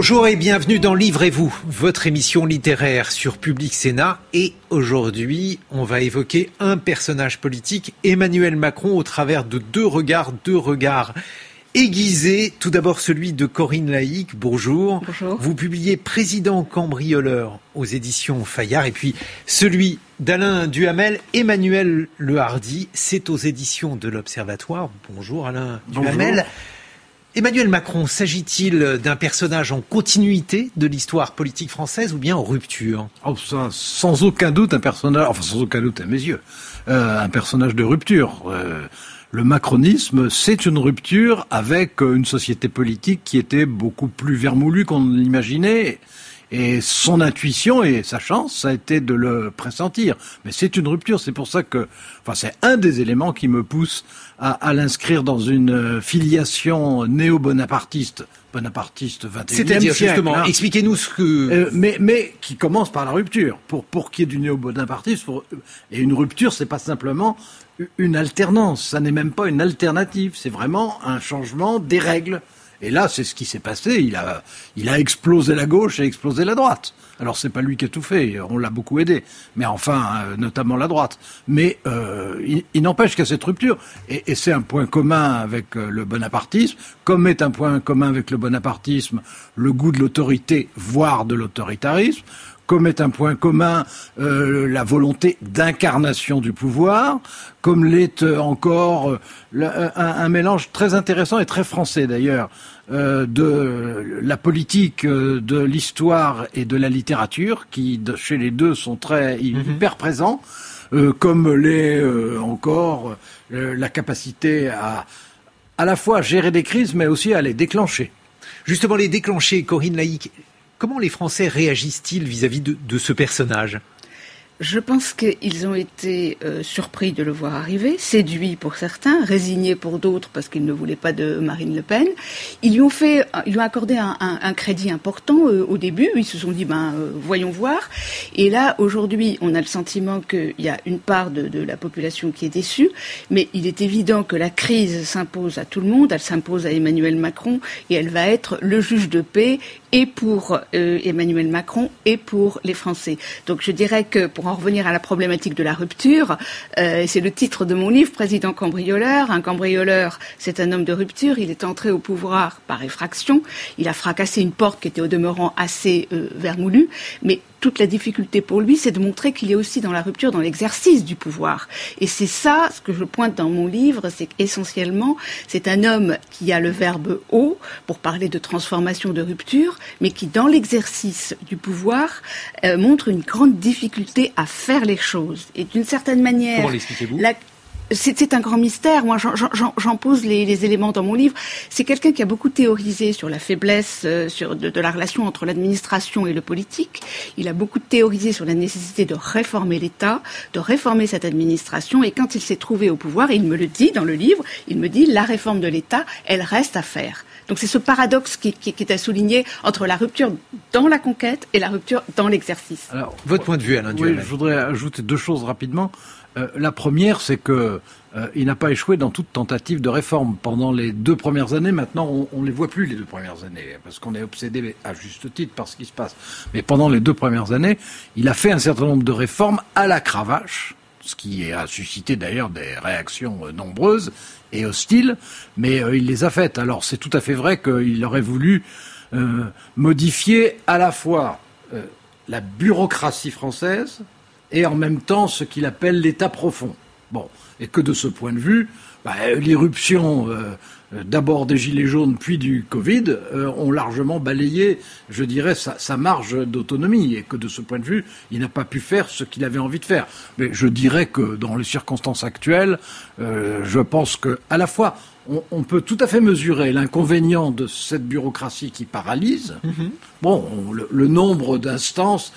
Bonjour et bienvenue dans Livrez-vous, votre émission littéraire sur Public Sénat. Et aujourd'hui, on va évoquer un personnage politique, Emmanuel Macron, au travers de deux regards, deux regards aiguisés. Tout d'abord celui de Corinne Laïc. Bonjour. Bonjour. Vous publiez Président cambrioleur aux éditions Fayard. Et puis celui d'Alain Duhamel, Emmanuel Le Hardy. C'est aux éditions de l'Observatoire. Bonjour Alain Bonjour. Duhamel. Emmanuel Macron, s'agit-il d'un personnage en continuité de l'histoire politique française ou bien en rupture? Oh, sans aucun doute un personnage, enfin sans aucun doute à mes yeux, euh, un personnage de rupture. Euh, le macronisme, c'est une rupture avec une société politique qui était beaucoup plus vermoulue qu'on l'imaginait. Et son intuition et sa chance, ça a été de le pressentir. Mais c'est une rupture, c'est pour ça que, enfin, c'est un des éléments qui me pousse à, à l'inscrire dans une euh, filiation néo-bonapartiste, bonapartiste 21e C'est-à-dire siècle, justement, hein. expliquez-nous ce que... Euh, mais, mais qui commence par la rupture. Pour, pour qu'il y ait du néo-bonapartisme, pour- et une rupture, c'est pas simplement une alternance, ça n'est même pas une alternative, c'est vraiment un changement des règles. Et là, c'est ce qui s'est passé. Il a, il a explosé la gauche et explosé la droite. Alors c'est pas lui qui a tout fait, on l'a beaucoup aidé, mais enfin, euh, notamment la droite. Mais euh, il, n'empêche qu'à cette rupture, et, et c'est un point commun avec euh, le bonapartisme, comme est un point commun avec le bonapartisme le goût de l'autorité, voire de l'autoritarisme, comme est un point commun euh, la volonté d'incarnation du pouvoir, comme l'est euh, encore euh, un, un mélange très intéressant et très français d'ailleurs euh, de la politique, de l'histoire et de la littérature, qui de- chez les deux sont très hyper présents, comme l'est encore la capacité à à la fois gérer des crises, mais aussi à les déclencher. Justement, les déclenchés, Corinne Laïc, comment les Français réagissent-ils vis-à-vis de, de ce personnage? Je pense qu'ils ont été euh, surpris de le voir arriver, séduits pour certains, résignés pour d'autres parce qu'ils ne voulaient pas de Marine Le Pen. Ils lui ont fait, ils lui ont accordé un, crédit important euh, au début. Ils se sont dit, ben euh, voyons voir. Et là, aujourd'hui, on a le sentiment qu'il y a une part de, de la population qui est déçue, mais il est évident que la crise s'impose à tout le monde. Elle s'impose à Emmanuel Macron et elle va être le juge de paix et pour euh, Emmanuel Macron et pour les Français. Donc je dirais que pour en revenir à la problématique de la rupture, euh, c'est le titre de mon livre, Président cambrioleur. Un cambrioleur, c'est un homme de rupture. Il est entré au pouvoir par effraction. Il a fracassé une porte qui était au demeurant assez euh, vermoulue, mais toute la difficulté pour lui, c'est de montrer qu'il est aussi dans la rupture, dans l'exercice du pouvoir. Et c'est ça, ce que je pointe dans mon livre, c'est qu'essentiellement, c'est un homme qui a le verbe haut pour parler de transformation, de rupture, mais qui, dans l'exercice du pouvoir, euh, montre une grande difficulté à faire les choses. Et d'une certaine manière, Comment l'expliquez-vous? la- c'est c'est un grand mystère. Moi, j'en- j'en j'en pose les, les éléments dans mon livre. C'est quelqu'un qui a beaucoup théorisé sur la faiblesse euh, sur de, de la relation entre l'administration et le politique. Il a beaucoup théorisé sur la nécessité de réformer l'État, de réformer cette administration. Et quand il s'est trouvé au pouvoir, il me le dit dans le livre, il me dit la réforme de l'État, elle reste à faire. Donc c'est ce paradoxe qui, qui, qui est à souligner entre la rupture dans la conquête et la rupture dans l'exercice. Alors, Votre point de vue, Alain Oui, Duhamel. je voudrais ajouter deux choses rapidement. Euh, la première, c'est que euh, il n'a pas échoué dans toute tentative de réforme pendant les deux premières années. Maintenant, on, on les voit plus les deux premières années parce qu'on est obsédé à juste titre par ce qui se passe. Mais pendant les deux premières années, il a fait un certain nombre de réformes à la cravache, ce qui a suscité d'ailleurs des réactions euh, nombreuses et hostiles. Mais il les a faites. Alors, c'est tout à fait vrai qu'il aurait voulu modifier à la fois la bureaucratie française et en même temps ce qu'il appelle l'État profond. Bon, et que de ce point de vue, bah, l'irruption euh, euh, d'abord des gilets jaunes puis du Covid euh, ont largement balayé, je dirais, sa, marge d'autonomie et que de ce point de vue, il n'a pas pu faire ce qu'il avait envie de faire. Mais je dirais que dans les circonstances actuelles, euh, je pense que à la fois on, peut tout à fait mesurer l'inconvénient de cette bureaucratie qui paralyse. Mm-hmm. Bon, le, nombre d'instances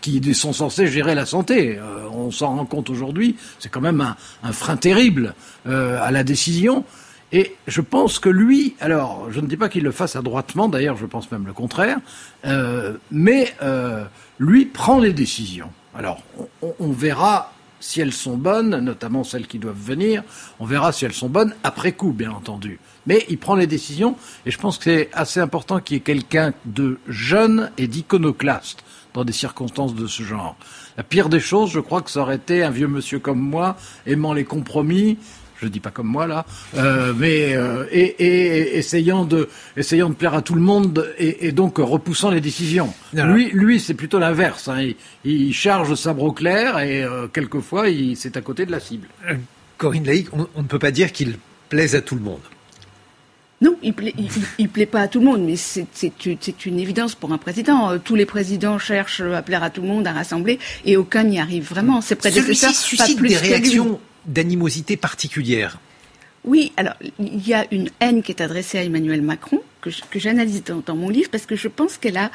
qui sont censées gérer la santé, on s'en rend compte aujourd'hui, c'est quand même un, un frein terrible à la décision. Et je pense que lui, alors je ne dis pas qu'il le fasse adroitement, d'ailleurs je pense même le contraire, euh, mais euh, lui prend les décisions. Alors on, verra si elles sont bonnes, notamment celles qui doivent venir, on verra si elles sont bonnes après coup, bien entendu. Mais il prend les décisions, et je pense que c'est assez important qu'il y ait quelqu'un de jeune et d'iconoclaste dans des circonstances de ce genre. La pire des choses, je crois que ça aurait été un vieux monsieur comme moi, aimant les compromis, je dis pas comme moi là, euh, mais euh, et, essayant de essayant de plaire à tout le monde et, donc repoussant les décisions. Lui, lui, c'est plutôt l'inverse. Hein. Il, charge sabre au clair et euh, quelquefois, il c'est à côté de la cible. Corinne Laïc, on, ne peut pas dire qu'il plaise à tout le monde. Non, il plaît, il, plaît pas à tout le monde, mais c'est une évidence pour un président. Tous les présidents cherchent à plaire à tout le monde, à rassembler, et aucun n'y arrive vraiment. Ses prédécesseurs, pas plus des réactions d'animosité particulière. Oui, alors il y a une haine qui est adressée à Emmanuel Macron, que, j'analyse dans, mon livre parce que je pense qu'elle a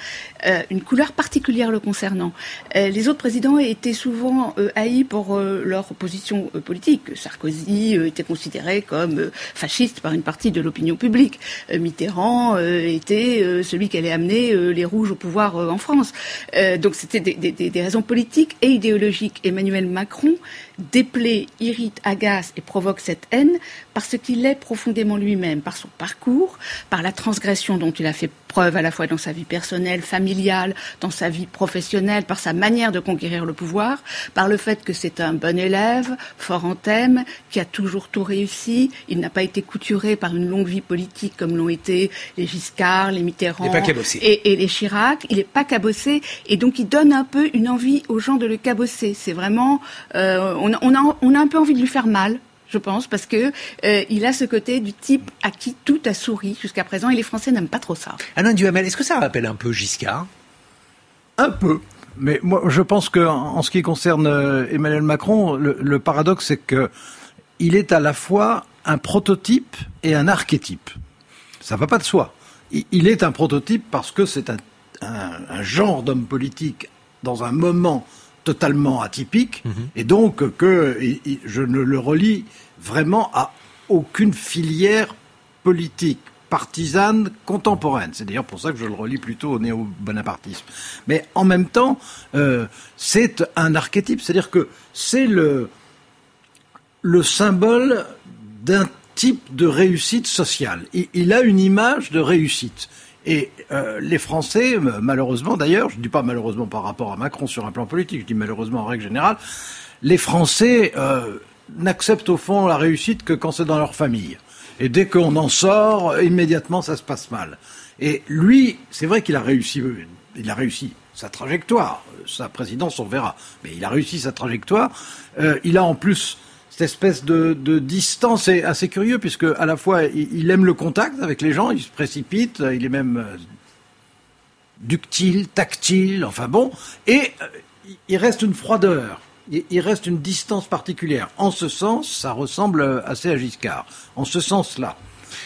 euh, une couleur particulière le concernant. Euh, les autres présidents étaient souvent euh, haïs pour leur position politique. Sarkozy était considéré comme fasciste par une partie de l'opinion publique. Mitterrand était celui qui allait amener les rouges au pouvoir en France. donc c'était des, des, raisons politiques et idéologiques. Emmanuel Macron déplaît, irrite, agace et provoque cette haine parce qu'il est profondément lui-même, par son parcours, par la transgression dont il a fait preuve à la fois dans sa vie personnelle, familiale, dans sa vie professionnelle, par sa manière de conquérir le pouvoir, par le fait que c'est un bon élève, fort en thème, qui a toujours tout réussi. Il n'a pas été couturé par une longue vie politique comme l'ont été les Giscard, les Mitterrand et, les Chirac. Il n'est pas cabossé et donc il donne un peu une envie aux gens de le cabosser. C'est vraiment, euh, on, a, on a un peu envie de lui faire mal je pense, parce que euh, il a ce côté du type à qui tout a souri jusqu'à présent, et les Français n'aiment pas trop ça. Alain Duhamel, est-ce que ça rappelle un peu Giscard? Un peu. Mais moi, je pense que en ce qui concerne euh, Emmanuel Macron, le, paradoxe, c'est que il est à la fois un prototype et un archétype. Ça va pas de soi. Il, est un prototype parce que c'est un, un, genre d'homme politique dans un moment totalement atypique, mhm. et donc que je ne le relie vraiment à aucune filière politique partisane contemporaine. C'est d'ailleurs pour ça que je le relie plutôt au néo-bonapartisme. Mais en même temps, euh, c'est un archétype, c'est-à-dire que c'est le, le symbole d'un type de réussite sociale. il, a une image de réussite. Et euh, les Français, malheureusement d'ailleurs, je ne dis pas malheureusement par rapport à Macron sur un plan politique, je dis malheureusement en règle générale, les Français euh, n'acceptent au fond la réussite que quand c'est dans leur famille. Et dès qu'on en sort, immédiatement ça se passe mal. Et lui, c'est vrai qu'il a réussi, il a réussi sa trajectoire, sa présidence on verra, mais il a réussi sa trajectoire. Euh, il a en plus cette espèce de, distance est assez curieux puisque à la fois il, aime le contact avec les gens, il se précipite, il est même euh, ductile, tactile, enfin bon, et euh, il reste une froideur, il reste une distance particulière. En ce sens, ça ressemble assez à Giscard. En ce sens-là.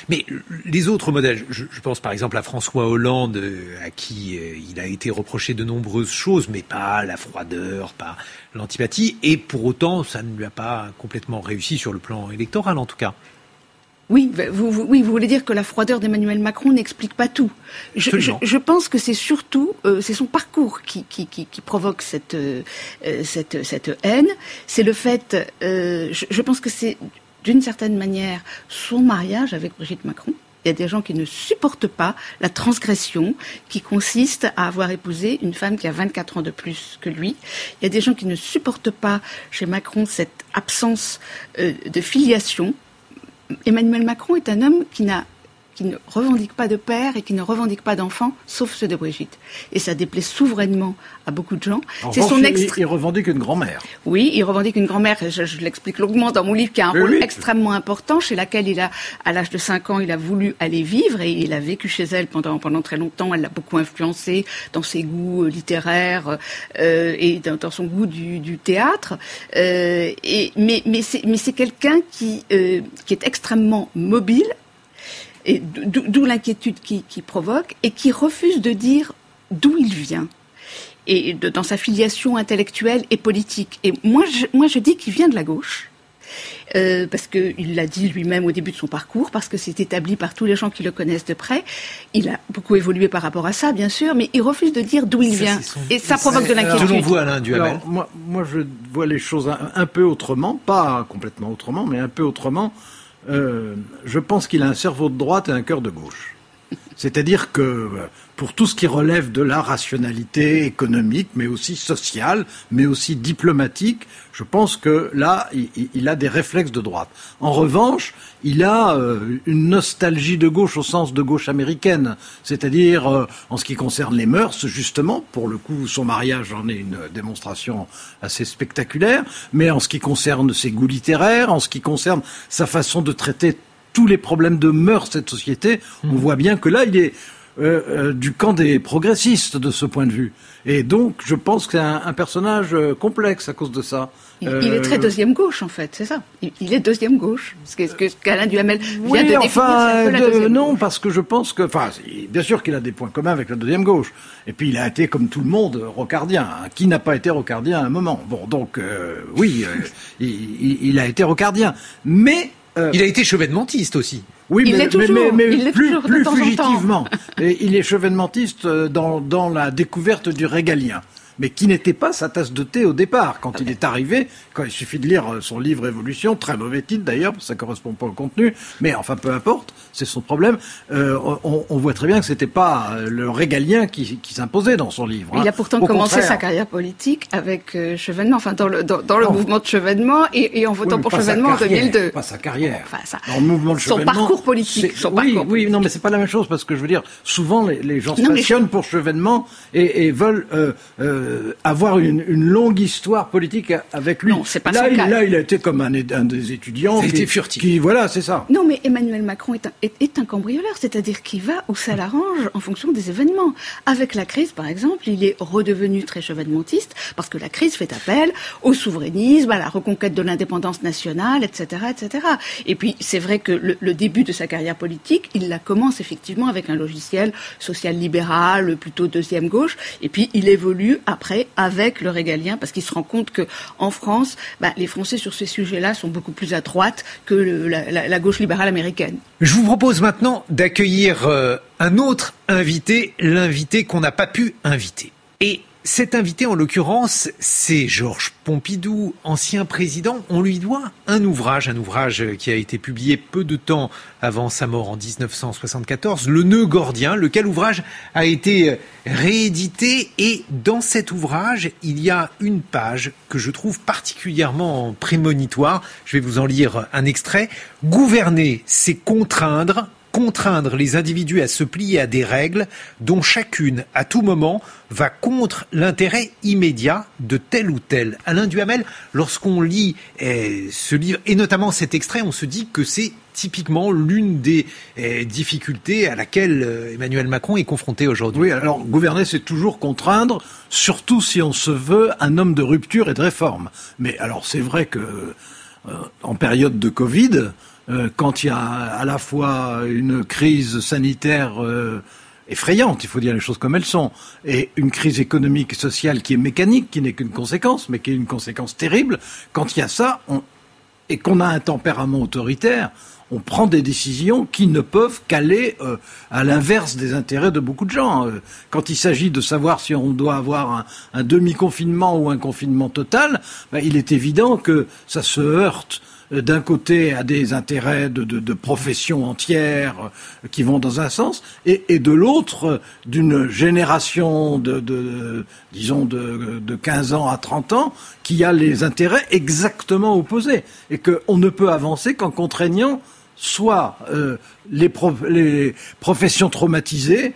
Mais les autres modèles, je, pense par exemple à François Hollande, euh, à qui euh, il a été reproché de nombreuses choses, mais pas la froideur, pas l'antipathie, et pour autant, ça ne lui a pas complètement réussi sur le plan électoral en tout cas. Oui, vous, oui, vous voulez dire que la froideur d'Emmanuel Macron n'explique pas tout. Je, pense que c'est surtout, euh, c'est son parcours qui, provoque cette, cette, cette haine. C'est le fait, je, pense que c'est d'une certaine manière, son mariage avec Brigitte Macron. Il y a des gens qui ne supportent pas la transgression qui consiste à avoir épousé une femme qui a 24 ans de plus que lui. Il y a des gens qui ne supportent pas chez Macron cette absence euh, de filiation. Emmanuel Macron est un homme qui n'a qui ne revendique pas de père et qui ne revendique pas d'enfant, sauf ceux de Brigitte. Et ça déplaît souverainement à beaucoup de gens. C'est son il, revendique une grand-mère. Oui, il revendique une grand-mère. Je, je l'explique longuement dans mon livre, qui a un rôle extrêmement important, chez laquelle il a, à l'âge de 5 ans, il a voulu aller vivre et il a vécu chez elle pendant pendant très longtemps. Elle l'a beaucoup influencé dans ses goûts euh, littéraires euh, et dans, son goût du, du théâtre. Euh, et, mais mais c'est mais c'est quelqu'un qui euh, qui est extrêmement mobile et d'où l'inquiétude qui, qui provoque et qui refuse de dire d'où il vient et de, dans sa filiation intellectuelle et politique. Et moi, je, moi, je dis qu'il vient de la gauche. Euh, parce qu'il l'a dit lui-même au début de son parcours, parce que c'est établi par tous les gens qui le connaissent de près. Il a beaucoup évolué par rapport à ça, bien sûr, mais il refuse de dire d'où il vient. Et ça provoque de l'inquiétude. Selon vous, Alain Duhamel moi, moi, je vois les choses un, peu autrement, pas complètement autrement, mais un peu autrement. Euh, je pense qu'il a un cerveau de droite et un cœur de gauche. C'est-à-dire que pour tout ce qui relève de la rationalité économique, mais aussi sociale, mais aussi diplomatique, je pense que là, il, a des réflexes de droite. En revanche, il a euh, une nostalgie de gauche au sens de gauche américaine, c'est-à-dire euh, en ce qui concerne les mœurs, justement, pour le coup, son mariage en est une démonstration assez spectaculaire, mais en ce qui concerne ses goûts littéraires, en ce qui concerne sa façon de traiter tous les problèmes de mœurs de cette société, on mmh. voit bien que là, il est euh, euh, du camp des progressistes de ce point de vue. Et donc, je pense que c'est un, personnage euh, complexe à cause de ça. Il, est très deuxième gauche, en fait, c'est ça. Il, est deuxième gauche. Ce qu'Alain Duhamel vient de enfin, Non, parce que je pense que, enfin, bien sûr qu'il a des points communs avec la deuxième gauche. Et puis, il a été, comme tout le monde, rocardien. Qui n'a pas été rocardien à un moment Bon, donc, oui, il, il, a été rocardien. Mais euh, il a été chevènementiste aussi. Oui, il mais, toujours, mais, il plus, plus fugitivement. Et il est chevènementiste euh, dans, dans la découverte du régalien mais qui n'était pas sa tasse de thé au départ. Quand il est arrivé, quand il suffit de lire euh, son livre Évolution, très mauvais titre d'ailleurs, ça correspond pas au contenu, mais enfin peu importe, c'est son problème. Euh, on, on, voit très bien que c'était pas euh, le régalien qui, qui s'imposait dans son livre. Il a hein. pourtant commencé sa carrière politique avec euh, Chevènement, enfin dans le, dans, dans le mouvement de Chevènement et, et en votant pour Chevènement en 2002. Pas sa carrière. Enfin, ça, dans le mouvement de Chevènement. Son parcours politique. Son oui, parcours oui, non, mais c'est pas la même chose parce que je veux dire, souvent les, les gens se passionnent pour Chevènement et, et veulent euh, euh, avoir une, une, longue histoire politique avec lui. Non, c'est pas là, il, là, il a été comme un, un des étudiants. Qui, furtif. Qui, voilà, c'est ça. Non, mais Emmanuel Macron est un, est, est un cambrioleur, c'est-à-dire qu'il va où ça l'arrange en fonction des événements. Avec la crise, par exemple, il est redevenu très chevènementiste parce que la crise fait appel au souverainisme, à la reconquête de l'indépendance nationale, etc., etc. Et puis, c'est vrai que le, le, début de sa carrière politique, il la commence effectivement avec un logiciel social-libéral, plutôt deuxième gauche, et puis il évolue après avec le régalien parce qu'il se rend compte que en France, bah, les Français sur ces sujets-là sont beaucoup plus à droite que le, la, la, la, gauche libérale américaine. Je vous propose maintenant d'accueillir euh, un autre invité, l'invité qu'on n'a pas pu inviter. Et cet invité, en l'occurrence, c'est Georges Pompidou, ancien président. On lui doit un ouvrage, un ouvrage qui a été publié peu de temps avant sa mort en 1974, Le Nœud Gordien, lequel ouvrage a été réédité. Et dans cet ouvrage, il y a une page que je trouve particulièrement prémonitoire. Je vais vous en lire un extrait. Gouverner, c'est contraindre, contraindre les individus à se plier à des règles dont chacune, à tout moment, va contre l'intérêt immédiat de tel ou tel. Alain Duhamel, lorsqu'on lit eh, ce livre, et notamment cet extrait, on se dit que c'est typiquement l'une des eh, difficultés à laquelle euh, Emmanuel Macron est confronté aujourd'hui. Alors gouverner, c'est toujours contraindre, surtout si on se veut un homme de rupture et de réforme. Mais alors c'est vrai que euh, en période de Covid, euh, quand il y a à la fois une crise sanitaire euh, effrayante, il faut dire les choses comme elles sont, et une crise économique et sociale qui est mécanique, qui n'est qu'une conséquence, mais qui est une conséquence terrible, quand il y a ça, et qu'on a un tempérament autoritaire, on prend des décisions qui ne peuvent qu'aller euh, à l'inverse des intérêts de beaucoup de gens. Quand il s'agit de savoir si on doit avoir un, demi-confinement ou un confinement total, ben, il est évident que ça se heurte d'un côté à des intérêts de, de, de professions entières euh, qui vont dans un sens, et, et de l'autre euh, d'une génération de, de, disons de, de 15 ans à 30 ans qui a les intérêts exactement opposés, et qu'on ne peut avancer qu'en contraignant soit euh, les, les, professions traumatisées,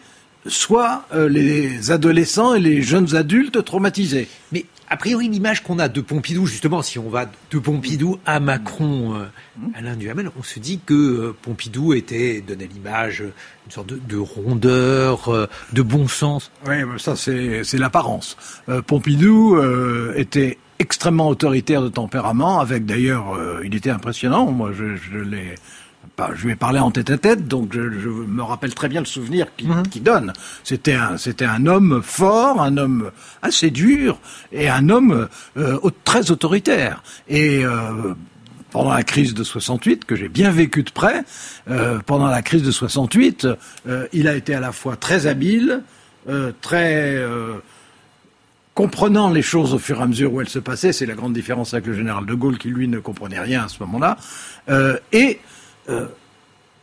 soit euh, les adolescents et les jeunes adultes traumatisés. Mais a priori, l'image qu'on a de Pompidou, justement, si on va de Pompidou à Macron, euh, Alain Duhamel, on se dit que Pompidou était donné l'image une sorte de, rondeur, de bon sens. Oui, ça c'est l'apparence. Pompidou était extrêmement autoritaire de tempérament, avec d'ailleurs, il était impressionnant. Moi, je, je l'ai je lui ai parlé en tête à tête, donc je, me rappelle très bien le souvenir qu'il mhm. donne. C'était un, c'était un homme fort, un homme assez dur et un homme euh, très autoritaire. Et euh, pendant la crise de 68, que j'ai bien vécu de près, euh, pendant la crise de 68, il a été à la fois très habile, très comprenant les choses au fur et à mesure où elles se passaient. C'est la grande différence avec le général de Gaulle qui lui ne comprenait rien à ce moment-là. et euh,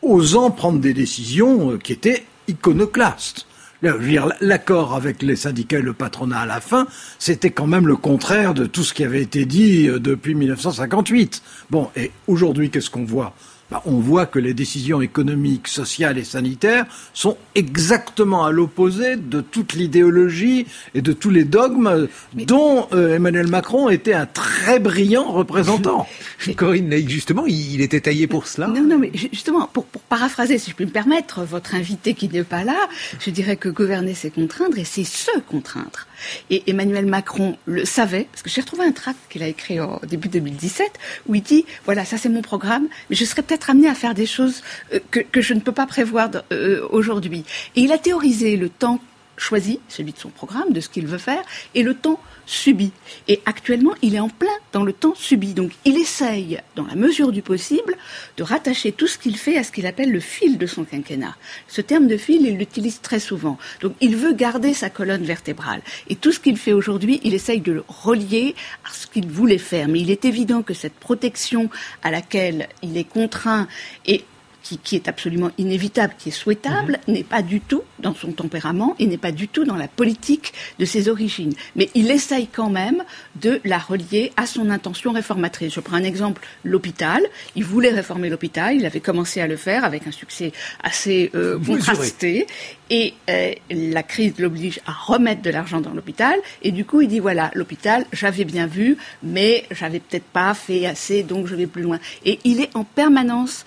osant prendre des décisions euh, qui étaient iconoclastes. L'accord avec les syndicats et le patronat à la fin, c'était quand même le contraire de tout ce qui avait été dit euh, depuis 1958. Bon, et aujourd'hui, qu'est-ce qu'on voit? Bah, on voit que les décisions économiques, sociales et sanitaires sont exactement à l'opposé de toute l'idéologie et de tous les dogmes dont euh, Emmanuel Macron était un très brillant représentant. Corinne justement, il, était taillé pour cela? Non, non, mais justement, pour, paraphraser, si je puis me permettre, votre invité qui n'est pas là, je dirais que gouverner, c'est contraindre et c'est se contraindre. Et Emmanuel Macron le savait, parce que j'ai retrouvé un tract qu'il a écrit au début 2017, où il dit, voilà, ça c'est mon programme, mais je serais peut-être amené à faire des choses euh, que, je ne peux pas prévoir euh, aujourd'hui. Et il a théorisé le temps choisi, celui de son programme, de ce qu'il veut faire, et le temps subi. Et actuellement, il est en plein dans le temps subi. Donc il essaye, dans la mesure du possible, de rattacher tout ce qu'il fait à ce qu'il appelle le fil de son quinquennat. Ce terme de fil, il l'utilise très souvent. Donc il veut garder sa colonne vertébrale. Et tout ce qu'il fait aujourd'hui, il essaye de le relier à ce qu'il voulait faire. Mais il est évident que cette protection à laquelle il est contraint et qui, est absolument inévitable, qui est souhaitable, mhm. n'est pas du tout dans son tempérament et n'est pas du tout dans la politique de ses origines. Mais il essaye quand même de la relier à son intention réformatrice. Je prends un exemple, l'hôpital. Il voulait réformer l'hôpital, il avait commencé à le faire avec un succès assez euh, contrasté. Et euh, la crise l'oblige à remettre de l'argent dans l'hôpital. Et du coup, il dit voilà, l'hôpital, j'avais bien vu, mais j'avais peut-être pas fait assez, donc je vais plus loin. Et il est en permanence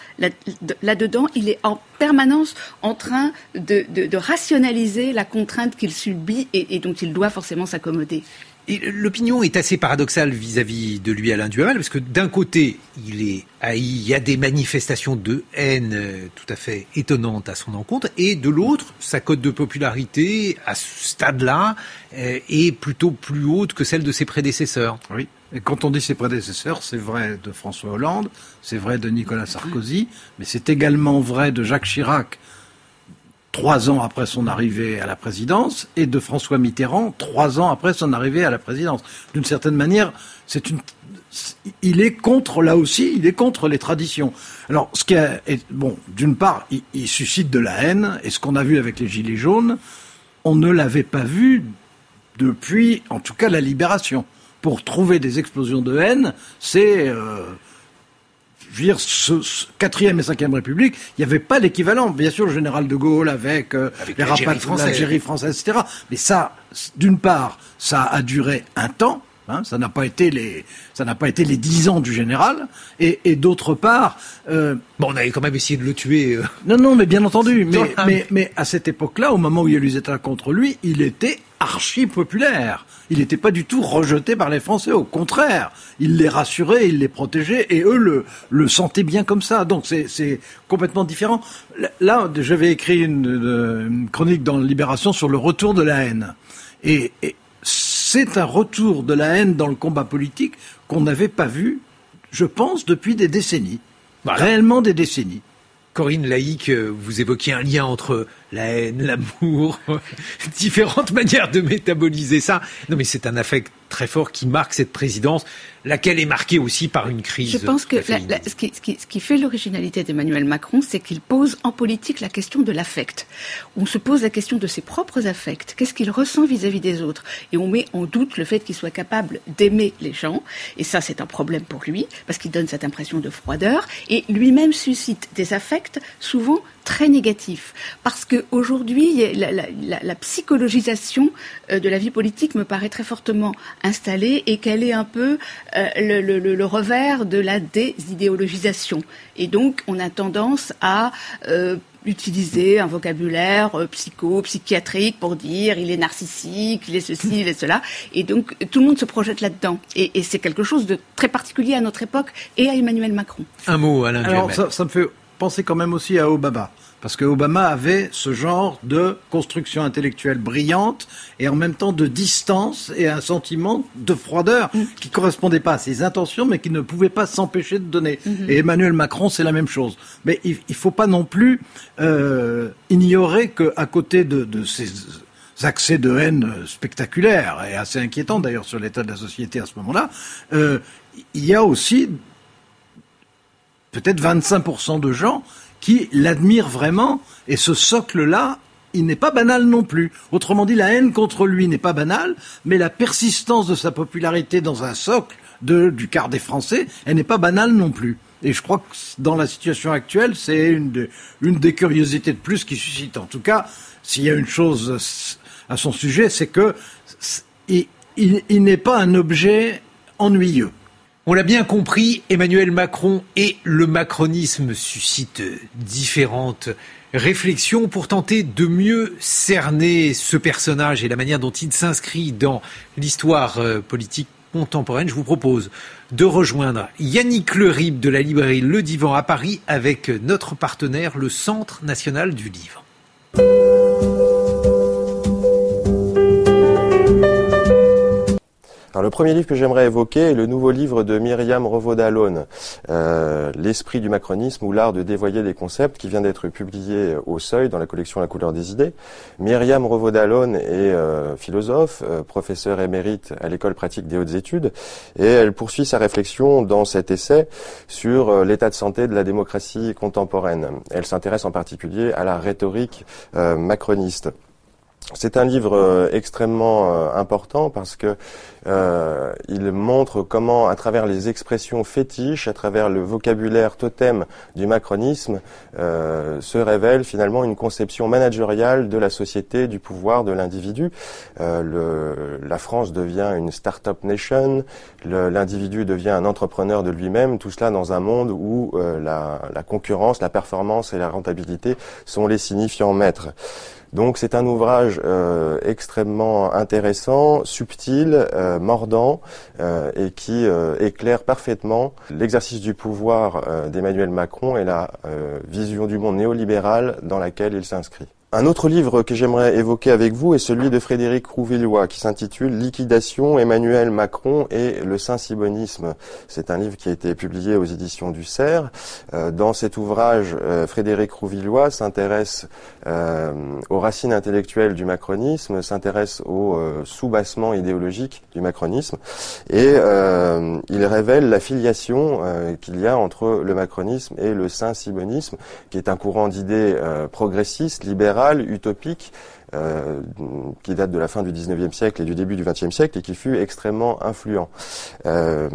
là-dedans, il est en permanence en train de, rationaliser la contrainte qu'il subit et dont il doit forcément s'accommoder. L'opinion est assez paradoxale vis-à-vis de lui, Alain Duhamel, parce que d'un côté, il est haï, il y a des manifestations de haine euh, tout à fait étonnantes à son encontre, et de l'autre, sa cote de popularité, à ce stade-là, euh, est plutôt plus haute que celle de ses prédécesseurs. Oui. Et quand on dit ses prédécesseurs, c'est vrai de François Hollande, c'est vrai de Nicolas Sarkozy, mais c'est également vrai de Jacques Chirac, trois ans après son arrivée à la présidence, et de François Mitterrand, trois ans après son arrivée à la présidence. D'une certaine manière, c'est une, il est contre, là aussi, il est contre les traditions. Alors, ce qui est, bon, d'une part, il, suscite de la haine, et ce qu'on a vu avec les Gilets jaunes, on ne l'avait pas vu depuis, en tout cas, la libération. Pour trouver des explosions de haine, c'est, euh, je veux dire, ce, quatrième et cinquième République, il n'y avait pas l'équivalent. Bien sûr, le général de Gaulle avec, euh, les rapports de l'Algérie française, etc. Mais ça, d'une part, ça a duré un temps. Hein, ça n'a pas été les, ça n'a pas été les dix ans du général. Et, et d'autre part, euh, bon, on avait quand même essayé de le tuer. Euh. Non, non, mais bien entendu. mais, mais, mais, à cette époque-là, au moment où il y a eu les États contre lui, il était archi populaire. Il n'était pas du tout rejeté par les Français. Au contraire, il les rassurait, il les protégeait, et eux le, le sentaient bien comme ça. Donc c'est complètement différent. Là, j'avais écrit une, une, chronique dans Libération sur le retour de la haine. Et, c'est un retour de la haine dans le combat politique qu'on n'avait pas vu, je pense, depuis des décennies. Réellement des décennies. Corinne Laïc, euh, vous évoquiez un lien entre la haine, l'amour, différentes manières de métaboliser ça. Non, mais c'est un affect très fort qui marque cette présidence, laquelle est marquée aussi par une crise. Je pense que ce, qui, ce, qui, ce, qui, fait l'originalité d'Emmanuel Macron, c'est qu'il pose en politique la question de l'affect. On se pose la question de ses propres affects. Qu'est-ce qu'il ressent vis-à-vis des autres? Et on met en doute le fait qu'il soit capable d'aimer les gens. Et ça, c'est un problème pour lui, parce qu'il donne cette impression de froideur. Et lui-même suscite des affects souvent très négatif parce que aujourd'hui la, la, la, psychologisation euh, de la vie politique me paraît très fortement installée et qu'elle est un peu euh, le, le, le, revers de la désidéologisation et donc on a tendance à euh, utiliser un vocabulaire psycho, psychiatrique pour dire il est narcissique, il est ceci, il est cela. Et donc tout le monde se projette là-dedans. Et, et c'est quelque chose de très particulier à notre époque et à Emmanuel Macron. Un mot, Alain Alors ça, ça, me fait pensez quand même aussi à Obama. Parce que Obama avait ce genre de construction intellectuelle brillante et en même temps de distance et un sentiment de froideur mm. qui correspondait pas à ses intentions mais qui ne pouvait pas s'empêcher de donner. Mm-hmm. Et Emmanuel Macron, c'est la même chose. Mais il ne faut pas non plus euh, ignorer qu'à côté de, de ces accès de haine spectaculaires et assez inquiétants d'ailleurs sur l'état de la société à ce moment-là, euh, il y a aussi peut-être 25% de gens qui l'admirent vraiment, et ce socle-là, il n'est pas banal non plus. Autrement dit, la haine contre lui n'est pas banale, mais la persistance de sa popularité dans un socle du quart des Français, elle n'est pas banale non plus. Et je crois que dans la situation actuelle, c'est une, des curiosités de plus qui suscite. En tout cas, s'il y a une chose à son sujet, c'est que il n'est pas un objet ennuyeux. On l'a bien compris, Emmanuel Macron et le macronisme suscitent différentes réflexions pour tenter de mieux cerner ce personnage et la manière dont il s'inscrit dans l'histoire euh, politique contemporaine. Je vous propose de rejoindre Yannick Le Rib de la librairie Le Divan à Paris avec notre partenaire, le Centre national du livre. Le premier livre que j'aimerais évoquer est le nouveau livre de Myriam Revaud-Dallon, euh, L'esprit du macronisme ou l'art de dévoyer des concepts, qui vient d'être publié au Seuil dans la collection La couleur des idées. Myriam Revaud-Dallon est euh, philosophe, euh, professeur émérite à l'école pratique des hautes études, et elle poursuit sa réflexion dans cet essai sur euh, l'état de santé de la démocratie contemporaine. Elle s'intéresse en particulier à la rhétorique euh, macroniste. C'est un livre euh, extrêmement euh, important parce que euh, il montre comment, à travers les expressions fétiches, à travers le vocabulaire totem du macronisme, se révèle finalement une conception managériale de la société, du pouvoir, de l'individu. la France devient une start-up nation, l'individu devient un entrepreneur de lui-même. Tout cela dans un monde où la, la concurrence, la performance et la rentabilité sont les signifiants maîtres. Donc c'est un ouvrage euh, extrêmement intéressant, subtil, euh, mordant euh, et qui éclaire parfaitement l'exercice du pouvoir d'Emmanuel Macron et la vision du monde néolibéral dans laquelle il s'inscrit. Un autre livre que j'aimerais évoquer avec vous est celui de Frédéric Rouvillois qui s'intitule Liquidation, Emmanuel Macron et le Saint-Sibonisme. C'est un livre qui a été publié aux éditions du CERF. Euh, dans cet ouvrage, euh, Frédéric Rouvillois s'intéresse euh, aux racines intellectuelles du macronisme, s'intéresse au soubassement idéologique du macronisme et il révèle la filiation qu'il y a entre le macronisme et le Saint-Sibonisme qui est un courant d'idées progressistes, libérales, utopique, euh, qui date de la fin du 19e siècle et du début du 20e siècle et qui fut extrêmement influent. Euh,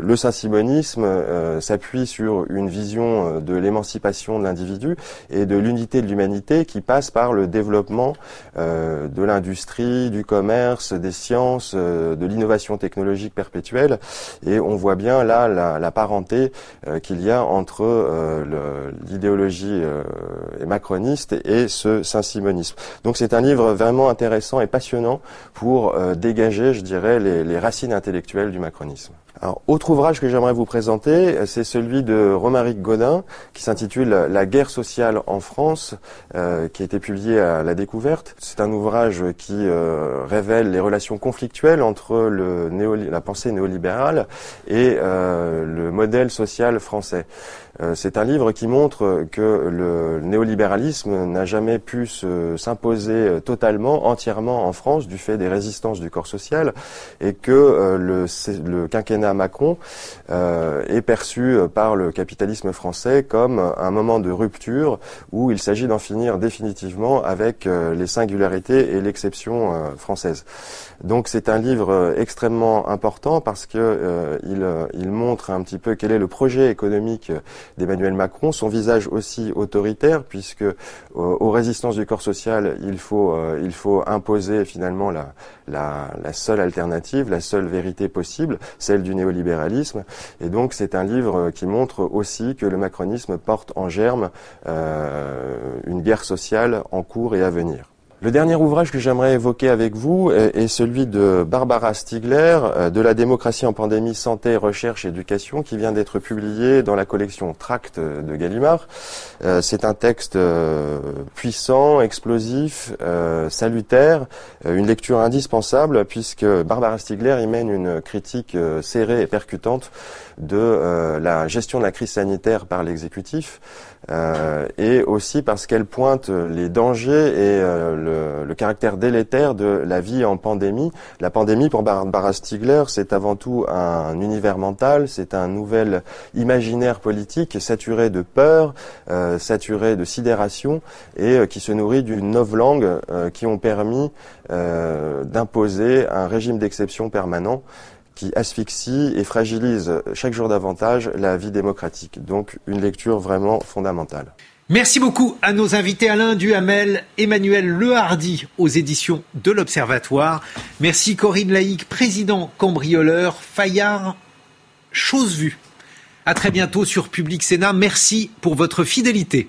le saint-simonisme euh, s'appuie sur une vision de l'émancipation de l'individu et de l'unité de l'humanité qui passe par le développement de l'industrie, du commerce, des sciences, de l'innovation technologique perpétuelle. Et on voit bien là la, la parenté qu'il y a entre l'idéologie macroniste et ce saint-simonisme. Donc c'est un livre vraiment intéressant et passionnant pour euh, dégager, je dirais, les, les racines intellectuelles du macronisme. Alors, autre ouvrage que j'aimerais vous présenter, c'est celui de Romaric Godin, qui s'intitule La guerre sociale en France, euh, qui a été publié à La Découverte. C'est un ouvrage qui euh, révèle les relations conflictuelles entre le néo, la pensée néolibérale et euh, le modèle social français. Euh, c'est un livre qui montre que le néolibéralisme n'a jamais pu s'imposer totalement, entièrement en France du fait des résistances du corps social et que euh, le, le, quinquennat Macron euh, est perçu par le capitalisme français comme un moment de rupture où il s'agit d'en finir définitivement avec les singularités et l'exception française. Donc c'est un livre extrêmement important parce que il, il montre un petit peu quel est le projet économique d'Emmanuel Macron, son visage aussi autoritaire, puisque euh, aux résistances du corps social, il faut, euh, il faut imposer finalement la, seule alternative, la seule vérité possible, celle du néolibéralisme. Et donc c'est un livre qui montre aussi que le macronisme porte en germe euh, une guerre sociale en cours et à venir. Le dernier ouvrage que j'aimerais évoquer avec vous est, celui de Barbara Stiegler, euh, de la démocratie en pandémie, santé, recherche, éducation, qui vient d'être publié dans la collection Tract de Gallimard. Euh, c'est un texte euh, puissant, explosif, salutaire, une lecture indispensable puisque Barbara Stiegler y mène une critique serrée et percutante de la gestion de la crise sanitaire par l'exécutif et aussi parce qu'elle pointe les dangers et caractère délétère de la vie en pandémie. La pandémie, pour Barbara Stiegler, c'est avant tout un univers mental, c'est un nouvel imaginaire politique saturé de peur, euh, saturé de sidération et euh, qui se nourrit d'une novlangue euh, qui ont permis d'imposer un régime d'exception permanent qui asphyxie et fragilise chaque jour davantage la vie démocratique. Donc une lecture vraiment fondamentale. Merci beaucoup à nos invités Alain Duhamel, Emmanuel Lehardy aux éditions de l'Observatoire. Merci Corinne Laïc, président cambrioleur, Fayard, chose vue. À très bientôt sur Public Sénat. Merci pour votre fidélité.